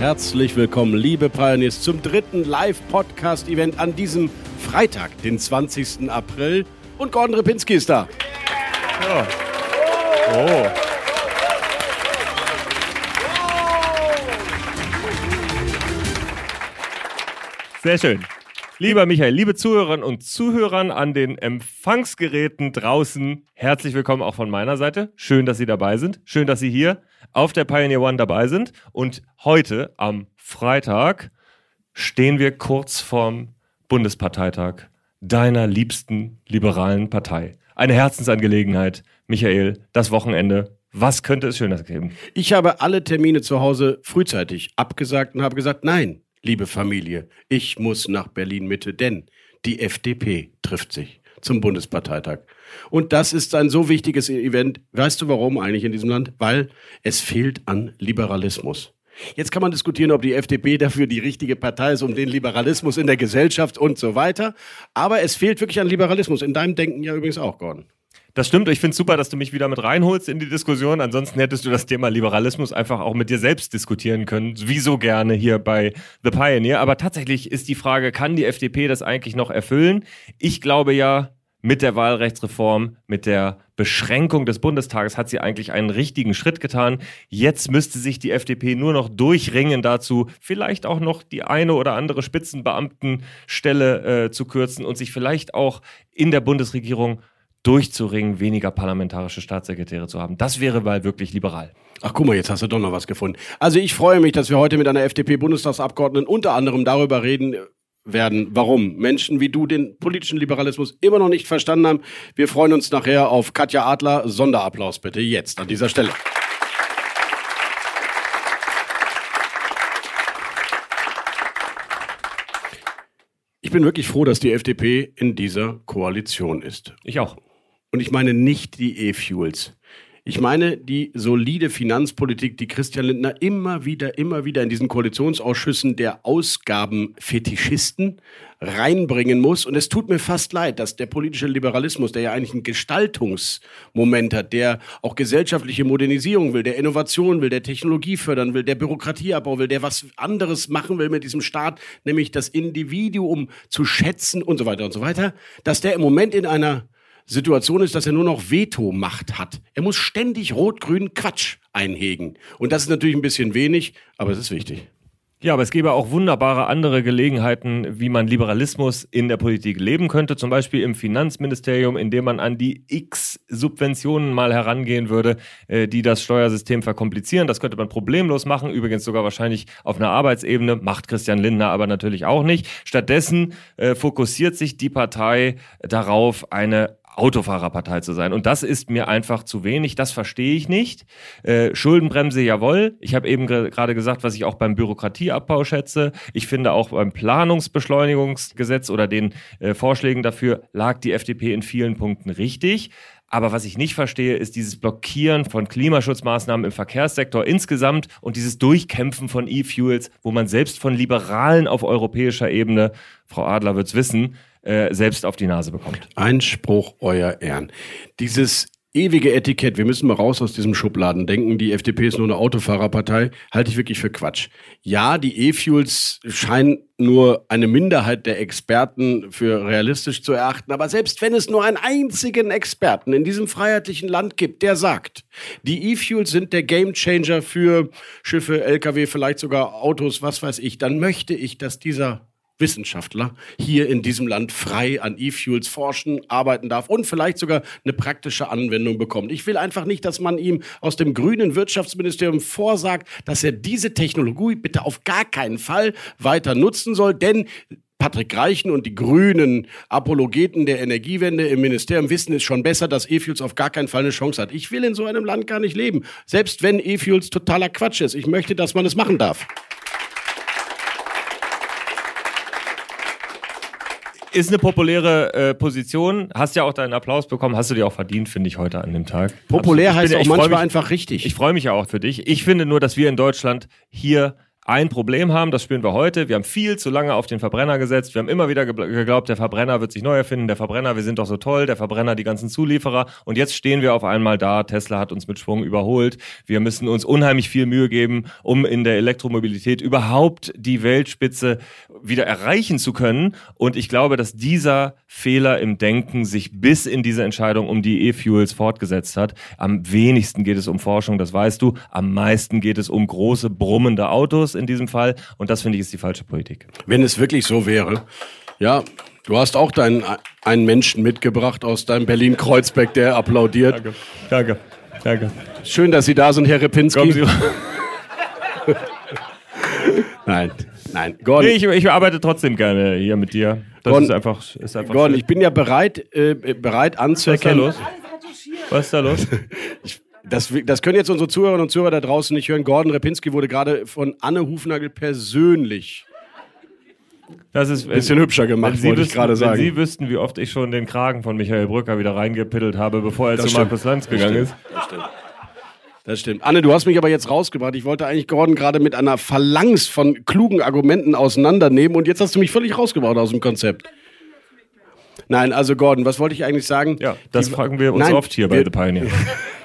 Herzlich willkommen, liebe Pioneers, zum dritten Live-Podcast-Event an diesem Freitag, den 20. April. Und Gordon Ripinski ist da. Ja. Oh. Sehr schön. Lieber Michael, liebe Zuhörerinnen und Zuhörer an den Empfangsgeräten draußen, herzlich willkommen auch von meiner Seite. Schön, dass Sie dabei sind. Schön, dass Sie hier auf der Pioneer One dabei sind. Und heute, am Freitag, stehen wir kurz vorm Bundesparteitag deiner liebsten liberalen Partei. Eine Herzensangelegenheit. Michael, das Wochenende. Was könnte es Schönes geben? Ich habe alle Termine zu Hause frühzeitig abgesagt und habe gesagt, nein, liebe Familie, ich muss nach Berlin Mitte, denn die FDP trifft sich zum Bundesparteitag. Und das ist ein so wichtiges Event. Weißt du warum eigentlich in diesem Land? Weil es fehlt an Liberalismus. Jetzt kann man diskutieren, ob die FDP dafür die richtige Partei ist, um den Liberalismus in der Gesellschaft und so weiter. Aber es fehlt wirklich an Liberalismus. In deinem Denken ja übrigens auch, Gordon. Das stimmt. Ich finde es super, dass du mich wieder mit reinholst in die Diskussion. Ansonsten hättest du das Thema Liberalismus einfach auch mit dir selbst diskutieren können. Wie so gerne hier bei The Pioneer. Aber tatsächlich ist die Frage, kann die FDP das eigentlich noch erfüllen? Ich glaube ja, mit der Wahlrechtsreform, mit der Beschränkung des Bundestages hat sie eigentlich einen richtigen Schritt getan. Jetzt müsste sich die FDP nur noch durchringen dazu, vielleicht auch noch die eine oder andere Spitzenbeamtenstelle äh, zu kürzen und sich vielleicht auch in der Bundesregierung durchzuringen, weniger parlamentarische Staatssekretäre zu haben. Das wäre mal wirklich liberal. Ach guck mal, jetzt hast du doch noch was gefunden. Also ich freue mich, dass wir heute mit einer FDP-Bundestagsabgeordneten unter anderem darüber reden, werden, warum Menschen wie du den politischen Liberalismus immer noch nicht verstanden haben. Wir freuen uns nachher auf Katja Adler. Sonderapplaus bitte jetzt an dieser Stelle. Ich bin wirklich froh, dass die FDP in dieser Koalition ist. Ich auch. Und ich meine nicht die E-Fuels. Ich meine die solide Finanzpolitik, die Christian Lindner immer wieder, immer wieder in diesen Koalitionsausschüssen der Ausgabenfetischisten reinbringen muss. Und es tut mir fast leid, dass der politische Liberalismus, der ja eigentlich ein Gestaltungsmoment hat, der auch gesellschaftliche Modernisierung will, der Innovation will, der Technologie fördern will, der Bürokratieabbau will, der was anderes machen will mit diesem Staat, nämlich das Individuum zu schätzen und so weiter und so weiter, dass der im Moment in einer Situation ist, dass er nur noch Vetomacht hat. Er muss ständig rot-grün Quatsch einhegen. Und das ist natürlich ein bisschen wenig, aber es ist wichtig. Ja, aber es gäbe auch wunderbare andere Gelegenheiten, wie man Liberalismus in der Politik leben könnte. Zum Beispiel im Finanzministerium, indem man an die X Subventionen mal herangehen würde, äh, die das Steuersystem verkomplizieren. Das könnte man problemlos machen. Übrigens sogar wahrscheinlich auf einer Arbeitsebene. Macht Christian Lindner aber natürlich auch nicht. Stattdessen äh, fokussiert sich die Partei darauf, eine Autofahrerpartei zu sein. Und das ist mir einfach zu wenig. Das verstehe ich nicht. Äh, Schuldenbremse, jawohl. Ich habe eben gerade gesagt, was ich auch beim Bürokratieabbau schätze. Ich finde auch beim Planungsbeschleunigungsgesetz oder den äh, Vorschlägen dafür lag die FDP in vielen Punkten richtig. Aber was ich nicht verstehe, ist dieses Blockieren von Klimaschutzmaßnahmen im Verkehrssektor insgesamt und dieses Durchkämpfen von E-Fuels, wo man selbst von Liberalen auf europäischer Ebene, Frau Adler wird's wissen, äh, selbst auf die Nase bekommt. Einspruch, euer Ehren. Dieses ewige Etikett, wir müssen mal raus aus diesem Schubladen denken, die FDP ist nur eine Autofahrerpartei, halte ich wirklich für Quatsch. Ja, die E-Fuels scheinen nur eine Minderheit der Experten für realistisch zu erachten, aber selbst wenn es nur einen einzigen Experten in diesem freiheitlichen Land gibt, der sagt, die E-Fuels sind der Gamechanger für Schiffe, Lkw, vielleicht sogar Autos, was weiß ich, dann möchte ich, dass dieser Wissenschaftler hier in diesem Land frei an E-Fuels forschen, arbeiten darf und vielleicht sogar eine praktische Anwendung bekommt. Ich will einfach nicht, dass man ihm aus dem grünen Wirtschaftsministerium vorsagt, dass er diese Technologie bitte auf gar keinen Fall weiter nutzen soll, denn Patrick Reichen und die grünen Apologeten der Energiewende im Ministerium wissen es schon besser, dass E-Fuels auf gar keinen Fall eine Chance hat. Ich will in so einem Land gar nicht leben, selbst wenn E-Fuels totaler Quatsch ist. Ich möchte, dass man es machen darf. Ist eine populäre äh, Position. Hast ja auch deinen Applaus bekommen. Hast du dir auch verdient, finde ich, heute an dem Tag. Populär Absolut. Heißt bin- auch manchmal mich- einfach richtig. Ich freue mich ja auch für dich. Ich finde nur, dass wir in Deutschland hier ein Problem haben, das spüren wir heute. Wir haben viel zu lange auf den Verbrenner gesetzt. Wir haben immer wieder geglaubt, der Verbrenner wird sich neu erfinden. Der Verbrenner, wir sind doch so toll. Der Verbrenner, die ganzen Zulieferer. Und jetzt stehen wir auf einmal da. Tesla hat uns mit Schwung überholt. Wir müssen uns unheimlich viel Mühe geben, um in der Elektromobilität überhaupt die Weltspitze wieder erreichen zu können. Und ich glaube, dass dieser Fehler im Denken sich bis in diese Entscheidung um die E-Fuels fortgesetzt hat. Am wenigsten geht es um Forschung, das weißt du. Am meisten geht es um große, brummende Autos in diesem Fall. Und das finde ich ist die falsche Politik. Wenn es wirklich so wäre. Ja, du hast auch deinen einen Menschen mitgebracht aus deinem Berlin-Kreuzberg, der applaudiert. Danke. Danke. Schön, dass Sie da sind, Herr Repinski. Kommen Sie. Nein, nein. Gordon, Nee, ich, ich arbeite trotzdem gerne hier mit dir. Das Gordon- ist einfach, ist einfach Gordon schön. ich bin ja bereit, äh, bereit Was ist da anzuerkennen. los? Was ist da los? Das, das können jetzt unsere Zuhörerinnen und Zuhörer da draußen nicht hören. Gordon Repinski wurde gerade von Anne Hufnagel persönlich Das ist ein bisschen hübscher gemacht, Wenn wollte ich wüssten- gerade Wenn sagen. Sie wüssten, wie oft ich schon den Kragen von Michael Brücker wieder reingepittelt habe, bevor er Das zu stimmt. Markus Lanz gegangen ist. Das stimmt. Das stimmt. Anne, du hast mich aber jetzt rausgebracht. Ich wollte eigentlich Gordon gerade mit einer Phalanx von klugen Argumenten auseinandernehmen und jetzt hast du mich völlig rausgebracht aus dem Konzept. Nein, also Gordon, was wollte ich eigentlich sagen? Ja, das Die- fragen wir uns Nein, oft hier bei wir- The Pioneer.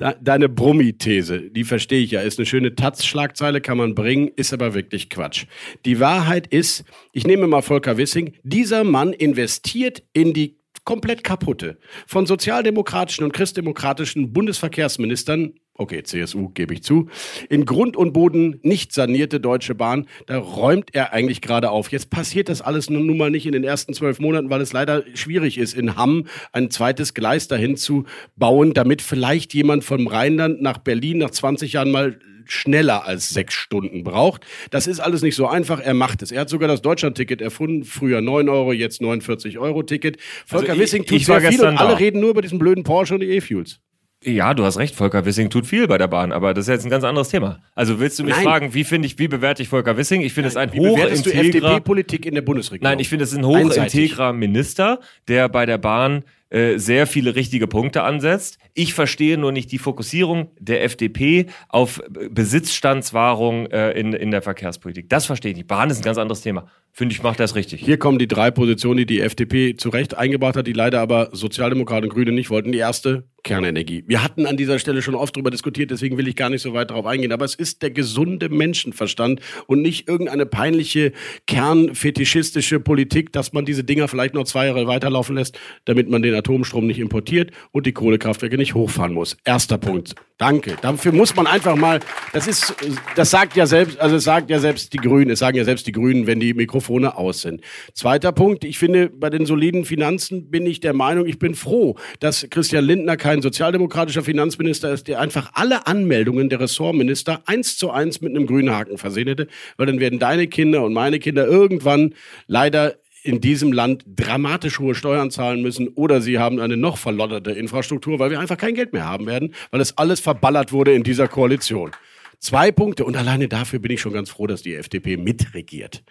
De- Deine Brummi-These, die verstehe ich ja, ist eine schöne Taz-Schlagzeile, kann man bringen, ist aber wirklich Quatsch. Die Wahrheit ist, ich nehme mal Volker Wissing, dieser Mann investiert in die komplett kaputte von sozialdemokratischen und christdemokratischen Bundesverkehrsministern, okay, CSU gebe ich zu, in Grund und Boden nicht sanierte Deutsche Bahn, da räumt er eigentlich gerade auf. Jetzt passiert das alles nun nun mal nicht in den ersten zwölf Monaten, weil es leider schwierig ist, in Hamm ein zweites Gleis dahin zu bauen, damit vielleicht jemand vom Rheinland nach Berlin nach 20 Jahren mal schneller als sechs Stunden braucht. Das ist alles nicht so einfach. Er macht es. Er hat sogar das Deutschland-Ticket erfunden. Früher 9 Euro, jetzt 49 Euro Ticket. Volker ich- Wissing tut ich sehr viel und alle reden nur über diesen blöden Porsche und die E-Fuels. Ja, du hast recht, Volker Wissing tut viel bei der Bahn, aber das ist jetzt ein ganz anderes Thema. Also willst du mich Nein. fragen, wie finde ich, wie bewerte ich Volker Wissing? Ich finde es ein Wie bewertest du hochintegrer, FDP-Politik in der Bundesregierung? nein, ich finde es ein hochintegrer Minister, der bei der Bahn äh, sehr viele richtige Punkte ansetzt. Ich verstehe nur nicht die Fokussierung der FDP auf Besitzstandswahrung äh, in, in der Verkehrspolitik. Das verstehe ich nicht. Bahn ist ein ganz anderes Thema. Finde ich, macht das richtig. Hier kommen die drei Positionen, die die FDP zu Recht eingebracht hat, die leider aber Sozialdemokraten und Grüne nicht wollten. Die erste, Kernenergie. Wir hatten an dieser Stelle schon oft darüber diskutiert, deswegen will ich gar nicht so weit darauf eingehen. Aber es ist der gesunde Menschenverstand und nicht irgendeine peinliche, kernfetischistische Politik, dass man diese Dinger vielleicht noch zwei Jahre weiterlaufen lässt, damit man den Atomstrom nicht importiert und die Kohlekraftwerke nicht hochfahren muss. Erster Punkt. Danke. Dafür muss man einfach mal, das ist, das sagt ja selbst, also sagt ja selbst die Grünen, es sagen ja selbst die Grünen, wenn die Mikrofone aus sind. Zweiter Punkt, ich finde, bei den soliden Finanzen bin ich der Meinung, ich bin froh, dass Christian Lindner kein sozialdemokratischer Finanzminister ist, der einfach alle Anmeldungen der Ressortminister eins zu eins mit einem grünen Haken versehen hätte, weil dann werden deine Kinder und meine Kinder irgendwann leider in diesem Land dramatisch hohe Steuern zahlen müssen oder sie haben eine noch verlotterte Infrastruktur, weil wir einfach kein Geld mehr haben werden, weil es alles verballert wurde in dieser Koalition. Zwei Punkte und alleine dafür bin ich schon ganz froh, dass die FDP mitregiert.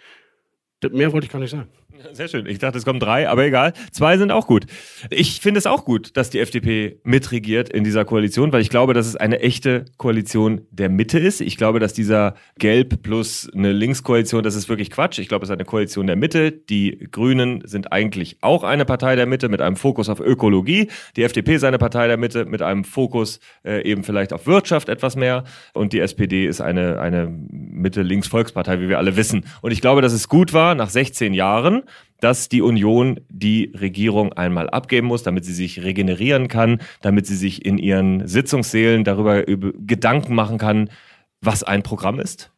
Mehr wollte ich gar nicht sagen. Sehr schön. Ich dachte, es kommen drei, aber egal. Zwei sind auch gut. Ich finde es auch gut, dass die FDP mitregiert in dieser Koalition, weil ich glaube, dass es eine echte Koalition der Mitte ist. Ich glaube, dass dieser Gelb plus eine Linkskoalition, das ist wirklich Quatsch. Ich glaube, es ist eine Koalition der Mitte. Die Grünen sind eigentlich auch eine Partei der Mitte mit einem Fokus auf Ökologie. Die FDP ist eine Partei der Mitte mit einem Fokus äh, eben vielleicht auf Wirtschaft etwas mehr. Und die SPD ist eine, eine Mitte-Links-Volkspartei, wie wir alle wissen. Und ich glaube, dass es gut war, nach 16 Jahren, dass die Union die Regierung einmal abgeben muss, damit sie sich regenerieren kann, damit sie sich in ihren Sitzungssälen darüber über Gedanken machen kann, was ein Programm ist.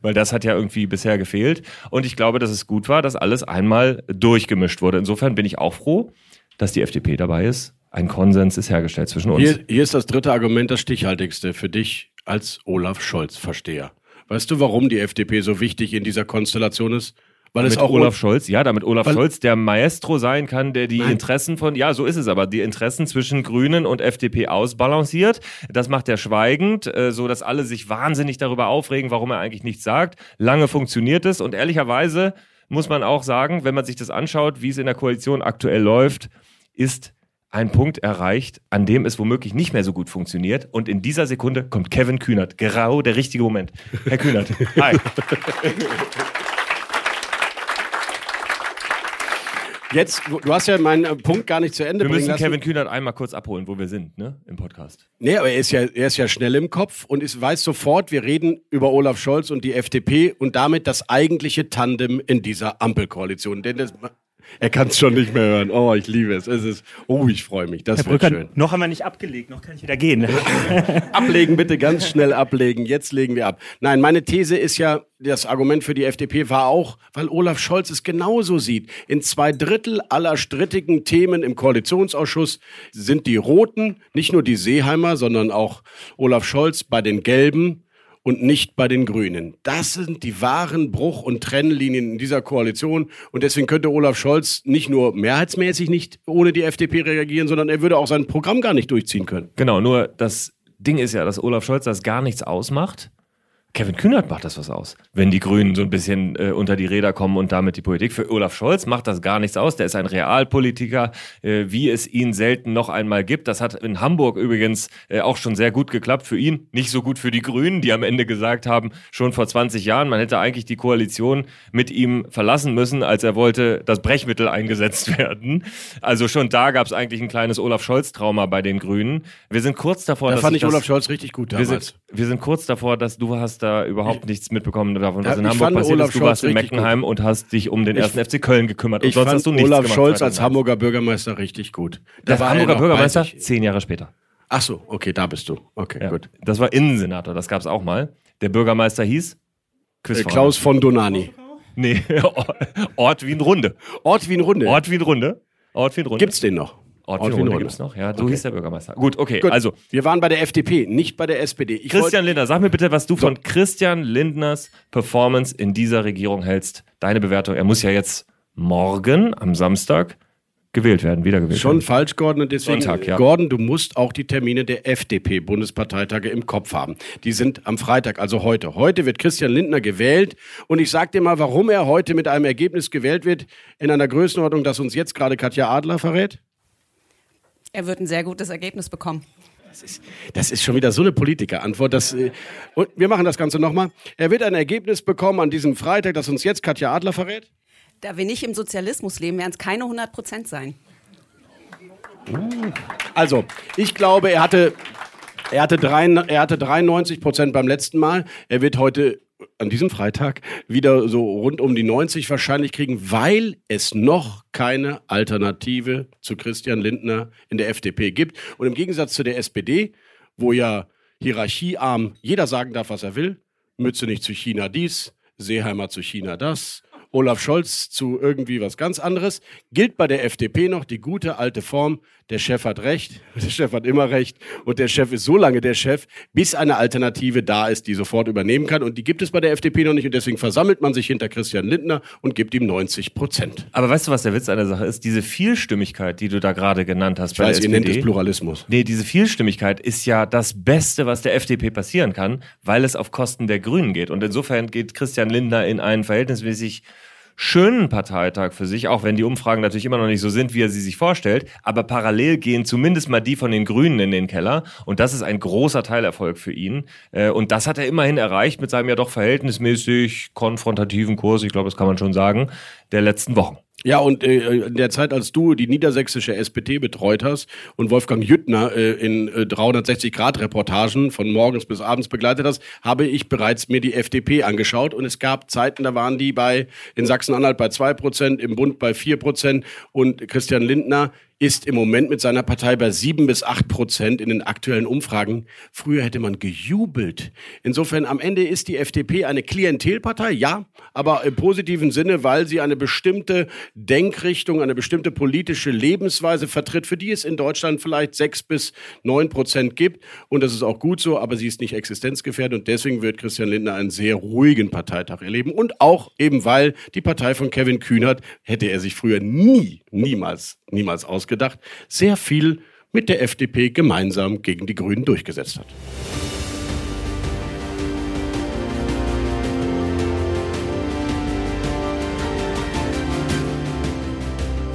Weil das hat ja irgendwie bisher gefehlt. Und ich glaube, dass es gut war, dass alles einmal durchgemischt wurde. Insofern bin ich auch froh, dass die FDP dabei ist. Ein Konsens ist hergestellt zwischen uns. Hier, hier ist das dritte Argument das stichhaltigste für dich als Olaf Scholz-Versteher. Weißt du, warum die FDP so wichtig in dieser Konstellation ist? Weil es mit auch Olaf Scholz, ja, damit Olaf Scholz der Maestro sein kann, der die Nein. Interessen von, ja, so ist es aber, die Interessen zwischen Grünen und FDP ausbalanciert. Das macht er schweigend, äh, so dass alle sich wahnsinnig darüber aufregen, warum er eigentlich nichts sagt. Lange funktioniert es und ehrlicherweise muss man auch sagen, wenn man sich das anschaut, wie es in der Koalition aktuell läuft, ist ein Punkt erreicht, an dem es womöglich nicht mehr so gut funktioniert. Und in dieser Sekunde kommt Kevin Kühnert. Genau der richtige Moment. Herr Kühnert, hi. Jetzt, du hast ja meinen äh, Punkt gar nicht zu Ende Wir müssen lassen. Kevin Kühnert einmal kurz abholen, wo wir sind, ne, im Podcast. Nee, aber er ist ja, er ist ja schnell im Kopf und ist, weiß sofort, wir reden über Olaf Scholz und die FDP und damit das eigentliche Tandem in dieser Ampelkoalition. Denn das, er kann es schon nicht mehr hören. Oh, ich liebe es. Es ist, oh, ich freue mich. Das Herr wird Brücker, schön. noch haben wir nicht abgelegt, noch kann ich wieder gehen. Ablegen, bitte ganz schnell ablegen. Jetzt legen wir ab. Nein, meine These ist ja, das Argument für die FDP war auch, weil Olaf Scholz es genauso sieht. In zwei Drittel aller strittigen Themen im Koalitionsausschuss sind die Roten, nicht nur die Seeheimer, sondern auch Olaf Scholz bei den Gelben und nicht bei den Grünen. Das sind die wahren Bruch- und Trennlinien in dieser Koalition. Und deswegen könnte Olaf Scholz nicht nur mehrheitsmäßig nicht ohne die FDP reagieren, sondern er würde auch sein Programm gar nicht durchziehen können. Genau, nur das Ding ist ja, dass Olaf Scholz das gar nichts ausmacht. Kevin Kühnert macht das was aus, wenn die Grünen so ein bisschen äh, unter die Räder kommen und damit die Politik. Für Olaf Scholz macht das gar nichts aus. Der ist ein Realpolitiker, äh, wie es ihn selten noch einmal gibt. Das hat in Hamburg übrigens äh, auch schon sehr gut geklappt für ihn. Nicht so gut für die Grünen, die am Ende gesagt haben, schon vor 20 Jahren, man hätte eigentlich die Koalition mit ihm verlassen müssen, als er wollte, dass Brechmittel eingesetzt werden. Also schon da gab es eigentlich ein kleines Olaf Scholz-Trauma bei den Grünen. Wir sind kurz davor, Da dass fand ich Olaf Scholz richtig gut wir damals. sind, wir sind kurz davor, dass du hast da überhaupt nichts mitbekommen davon, was Ja, in ich Hamburg passiert Olaf ist. Du Scholz warst in Meckenheim und hast dich um den ersten FC Köln gekümmert. Und Ich sonst fand hast du nichts Olaf gemacht. Scholz als 2019. Hamburger Bürgermeister richtig gut. Der war Hamburger er Bürgermeister, zehn Jahre später. Ach so, okay, da bist du. Okay, Ja. gut. Das war Innensenator, das gab es auch mal. Der Bürgermeister hieß Äh, Klaus von Donani. Nee, Ort Wien Runde. Ort Wien Runde. Ort Wien Runde. Ort Wien Runde. Gibt's den noch? Ort Wien Runde gibt's noch. Ja, so hieß der Bürgermeister. Gut, okay. Gut, Also, wir waren bei der FDP, nicht bei der SPD. Ich Christian Lindner, sag mir bitte, was du von Christian Lindners Performance in dieser Regierung hältst. Deine Bewertung. Er muss ja jetzt morgen am Samstag gewählt werden, wiedergewählt Schon werden. falsch, Gordon. Und deswegen, Sonntag, ja. Gordon, du musst auch die Termine der FDP-Bundesparteitage im Kopf haben. Die sind am Freitag, also heute. Heute wird Christian Lindner gewählt. Und ich sag dir mal, warum er heute mit einem Ergebnis gewählt wird, in einer Größenordnung, das uns jetzt gerade Katja Adler verrät. Er wird ein sehr gutes Ergebnis bekommen. Das ist schon wieder so eine Politikerantwort. Das, äh, und wir machen das Ganze nochmal. Er wird ein Ergebnis bekommen an diesem Freitag, das uns jetzt Katja Adler verrät. Da wir nicht im Sozialismus leben, werden es keine 100 Prozent sein. Also, ich glaube, er hatte, er hatte, drei, er hatte 93 Prozent beim letzten Mal. Er wird heute an diesem Freitag wieder so rund um die 90 wahrscheinlich kriegen, weil es noch keine Alternative zu Christian Lindner in der FDP gibt. Und im Gegensatz zu der SPD, wo ja hierarchiearm jeder sagen darf, was er will, Mütze nicht zu China dies, Seeheimer zu China das, Olaf Scholz zu irgendwie was ganz anderes, gilt bei der FDP noch die gute alte Form, der Chef hat recht, der Chef hat immer recht und der Chef ist so lange der Chef, bis eine Alternative da ist, die sofort übernehmen kann. Und die gibt es bei der FDP noch nicht und deswegen versammelt man sich hinter Christian Lindner und gibt ihm 90 Prozent. Aber weißt du, was der Witz an der Sache ist? Diese Vielstimmigkeit, die du da gerade genannt hast Ich bei weiß, der ihr nennt SPD. es Pluralismus. Nee, diese Vielstimmigkeit ist ja das Beste, was der FDP passieren kann, weil es auf Kosten der Grünen geht. Und insofern geht Christian Lindner in einen verhältnismäßig schönen Parteitag für sich, auch wenn die Umfragen natürlich immer noch nicht so sind, wie er sie sich vorstellt. Aber parallel gehen zumindest mal die von den Grünen in den Keller. Und das ist ein großer Teilerfolg für ihn. Äh, Und das hat er immerhin erreicht mit seinem ja doch verhältnismäßig konfrontativen Kurs, ich glaube, das kann man schon sagen, der letzten Wochen. Ja, und äh, in der Zeit, als du die niedersächsische SPD betreut hast und Wolfgang Jüttner äh, in äh, 360-Grad-Reportagen von morgens bis abends begleitet hast, habe ich bereits mir die FDP angeschaut. Und es gab Zeiten, da waren die bei in Sachsen-Anhalt bei 2%, im Bund bei 4% und Christian Lindner ist im Moment mit seiner Partei bei sieben bis acht Prozent in den aktuellen Umfragen. Früher hätte man gejubelt. Insofern am Ende ist die FDP eine Klientelpartei, ja, aber im positiven Sinne, weil sie eine bestimmte Denkrichtung, eine bestimmte politische Lebensweise vertritt, für die es in Deutschland vielleicht sechs bis neun Prozent gibt. Und das ist auch gut so, aber sie ist nicht existenzgefährdet und deswegen wird Christian Lindner einen sehr ruhigen Parteitag erleben. Und auch eben, weil die Partei von Kevin Kühnert hätte er sich früher nie, niemals, niemals ausgedacht, sehr viel mit der FDP gemeinsam gegen die Grünen durchgesetzt hat.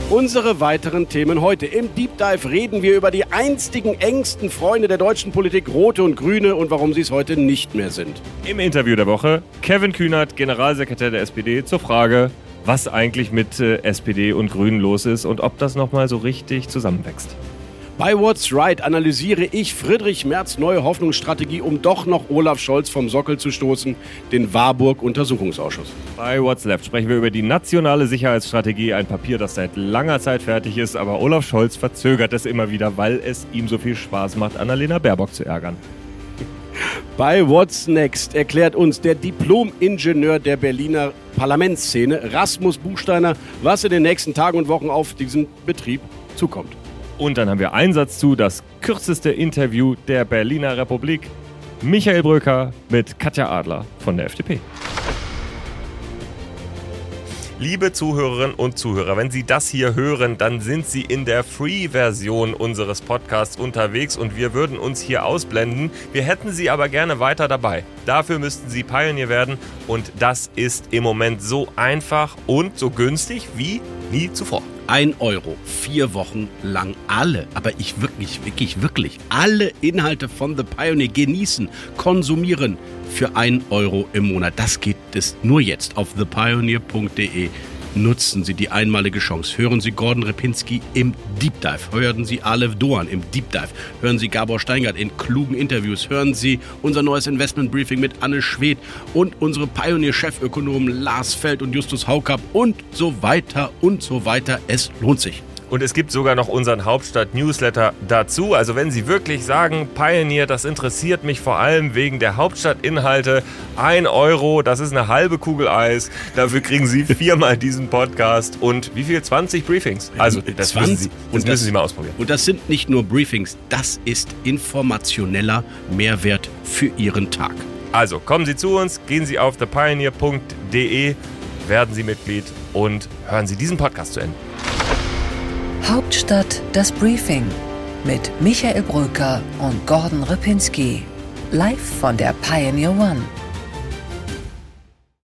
Unsere weiteren Themen heute. Im Deep Dive reden wir über die einstigen engsten Freunde der deutschen Politik, Rote und Grüne, und warum sie es heute nicht mehr sind. Im Interview der Woche Kevin Kühnert, Generalsekretär der SPD, zur Frage, was eigentlich mit äh, SPD und Grünen los ist und ob das nochmal so richtig zusammenwächst. Bei What's Right analysiere ich Friedrich Merz neue Hoffnungsstrategie, um doch noch Olaf Scholz vom Sockel zu stoßen, den Warburg-Untersuchungsausschuss. Bei What's Left sprechen wir über die nationale Sicherheitsstrategie, ein Papier, das seit langer Zeit fertig ist, aber Olaf Scholz verzögert es immer wieder, weil es ihm so viel Spaß macht, Annalena Baerbock zu ärgern. Bei What's Next erklärt uns der Diplom-Ingenieur der Berliner Parlamentsszene, Rasmus Buchsteiner, was in den nächsten Tagen und Wochen auf diesen Betrieb zukommt. Und dann haben wir Einsatz zu das kürzeste Interview der Berliner Republik. Michael Bröker mit Katja Adler von der FDP. Liebe Zuhörerinnen und Zuhörer, wenn Sie das hier hören, dann sind Sie in der Free-Version unseres Podcasts unterwegs und wir würden uns hier ausblenden. Wir hätten Sie aber gerne weiter dabei. Dafür müssten Sie Pioneer werden und das ist im Moment so einfach und so günstig wie nie zuvor. Ein Euro, vier Wochen lang alle, aber ich wirklich, wirklich, wirklich alle Inhalte von The Pioneer genießen, konsumieren für ein Euro im Monat. Das geht es nur jetzt auf thepioneer.de. Nutzen Sie die einmalige Chance. Hören Sie Gordon Repinski im Deep Dive. Hören Sie Alev Doan im Deep Dive. Hören Sie Gabor Steingart in klugen Interviews. Hören Sie unser neues Investment Briefing mit Anne Schwedt und unsere Pioneer-Chefökonomen Lars Feld und Justus Haukapp und so weiter und so weiter. Es lohnt sich. Und es gibt sogar noch unseren Hauptstadt-Newsletter dazu. Also wenn Sie wirklich sagen, Pioneer, das interessiert mich vor allem wegen der Hauptstadtinhalte, ein Euro, das ist eine halbe Kugel Eis. Dafür kriegen Sie viermal diesen Podcast und wie viel? 20 Briefings. Also das, 20, müssen, Sie, das und müssen Sie mal ausprobieren. Und das sind nicht nur Briefings, das ist informationeller Mehrwert für Ihren Tag. Also kommen Sie zu uns, gehen Sie auf thepioneer.de, werden Sie Mitglied und hören Sie diesen Podcast zu Ende. Hauptstadt das Briefing mit Michael Bröker und Gordon Ripinski. Live von der Pioneer One.